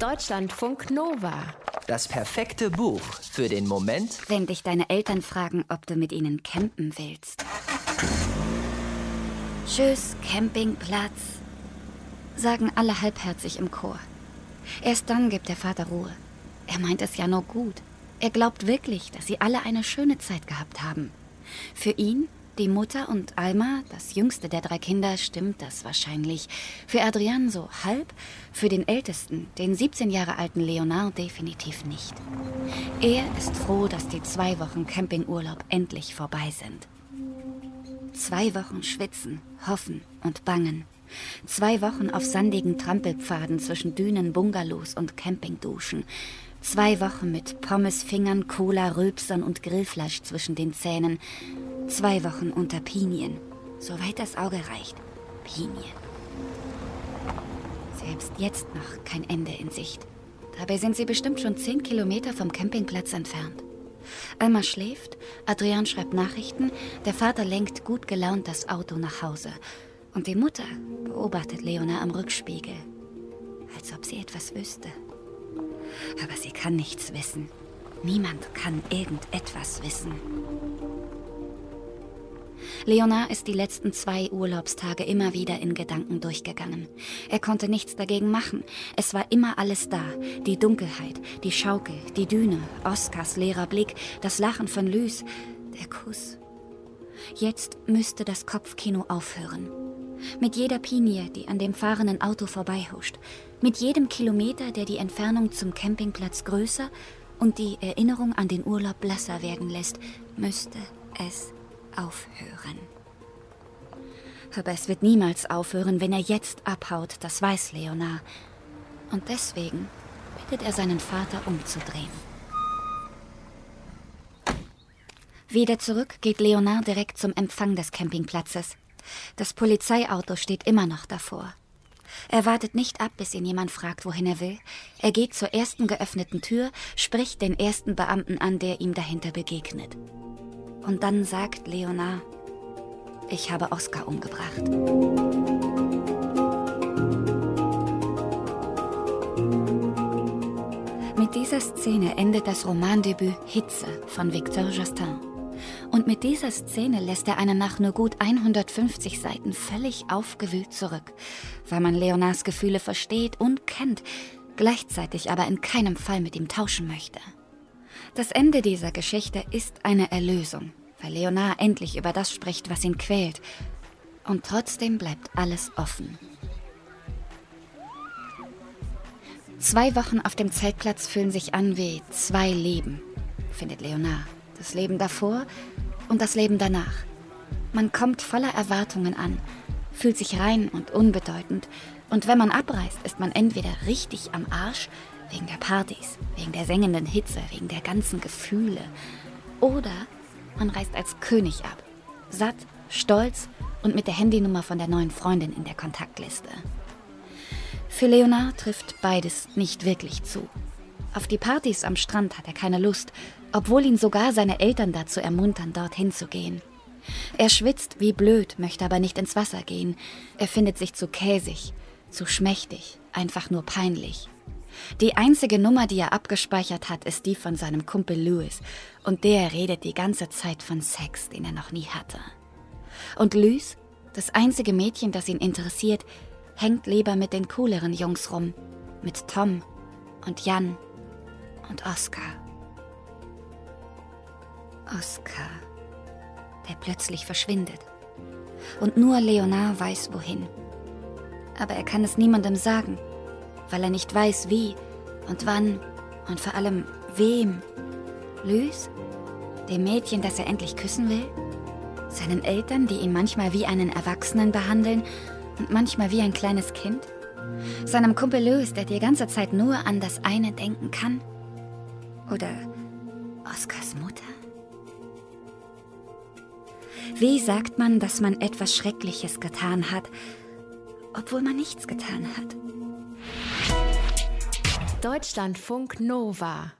Deutschlandfunk Nova. Das perfekte Buch für den Moment, wenn dich deine Eltern fragen, ob du mit ihnen campen willst. Tschüss, Campingplatz, sagen alle halbherzig im Chor. Erst dann gibt der Vater Ruhe. Er meint es ja nur gut. Er glaubt wirklich, dass sie alle eine schöne Zeit gehabt haben. Für ihn die Mutter und Alma, das jüngste der drei Kinder, stimmt das wahrscheinlich. Für Adrian so halb, für den ältesten, den 17 Jahre alten Leonard definitiv nicht. Er ist froh, dass die zwei Wochen Campingurlaub endlich vorbei sind. Zwei Wochen schwitzen, hoffen und bangen. Zwei Wochen auf sandigen Trampelpfaden zwischen Dünen, Bungalows und Campingduschen. Zwei Wochen mit Pommesfingern, Cola, Rülpsern und Grillfleisch zwischen den Zähnen. Zwei Wochen unter Pinien, soweit das Auge reicht. Pinien. Selbst jetzt noch kein Ende in Sicht. Dabei sind sie bestimmt schon zehn Kilometer vom Campingplatz entfernt. Alma schläft, Adrian schreibt Nachrichten, der Vater lenkt gut gelaunt das Auto nach Hause. Und die Mutter beobachtet Leona am Rückspiegel, als ob sie etwas wüsste. Aber sie kann nichts wissen. Niemand kann irgendetwas wissen. Leonard ist die letzten zwei Urlaubstage immer wieder in Gedanken durchgegangen. Er konnte nichts dagegen machen. Es war immer alles da. Die Dunkelheit, die Schaukel, die Düne, Oskars leerer Blick, das Lachen von Lys, der Kuss. Jetzt müsste das Kopfkino aufhören. Mit jeder Pinie, die an dem fahrenden Auto vorbeihuscht, mit jedem Kilometer, der die Entfernung zum Campingplatz größer und die Erinnerung an den Urlaub blasser werden lässt, müsste es aufhören. Aber es wird niemals aufhören, wenn er jetzt abhaut, das weiß Leonard. Und deswegen bittet er seinen Vater umzudrehen. Wieder zurück geht Leonard direkt zum Empfang des Campingplatzes. Das Polizeiauto steht immer noch davor. Er wartet nicht ab, bis ihn jemand fragt, wohin er will. Er geht zur ersten geöffneten Tür, spricht den ersten Beamten an, der ihm dahinter begegnet. Und dann sagt Leonard, ich habe Oskar umgebracht. Mit dieser Szene endet das Romandebüt Hitze von Victor Justin. Und mit dieser Szene lässt er einen nach nur gut 150 Seiten völlig aufgewühlt zurück, weil man Leonards Gefühle versteht und kennt, gleichzeitig aber in keinem Fall mit ihm tauschen möchte. Das Ende dieser Geschichte ist eine Erlösung, weil Leonard endlich über das spricht, was ihn quält. Und trotzdem bleibt alles offen. Zwei Wochen auf dem Zeltplatz fühlen sich an wie zwei Leben, findet Leonard. Das Leben davor und das Leben danach. Man kommt voller Erwartungen an, fühlt sich rein und unbedeutend. Und wenn man abreist, ist man entweder richtig am Arsch, wegen der Partys, wegen der sengenden Hitze, wegen der ganzen Gefühle. Oder man reist als König ab. Satt, stolz und mit der Handynummer von der neuen Freundin in der Kontaktliste. Für Leonard trifft beides nicht wirklich zu. Auf die Partys am Strand hat er keine Lust, obwohl ihn sogar seine Eltern dazu ermuntern, dorthin zu gehen. Er schwitzt wie blöd, möchte aber nicht ins Wasser gehen. Er findet sich zu käsig, zu schmächtig, einfach nur peinlich. Die einzige Nummer, die er abgespeichert hat, ist die von seinem Kumpel Louis. Und der redet die ganze Zeit von Sex, den er noch nie hatte. Und Louis, das einzige Mädchen, das ihn interessiert, hängt lieber mit den cooleren Jungs rum. Mit Tom und Jan und Oscar. Oscar, der plötzlich verschwindet. Und nur Leonard weiß wohin. Aber er kann es niemandem sagen weil er nicht weiß, wie und wann und vor allem wem. Lys? Dem Mädchen, das er endlich küssen will? Seinen Eltern, die ihn manchmal wie einen Erwachsenen behandeln und manchmal wie ein kleines Kind? Seinem Kumpel Lewis, der die ganze Zeit nur an das eine denken kann? Oder Oskars Mutter? Wie sagt man, dass man etwas Schreckliches getan hat, obwohl man nichts getan hat? Deutschlandfunk Nova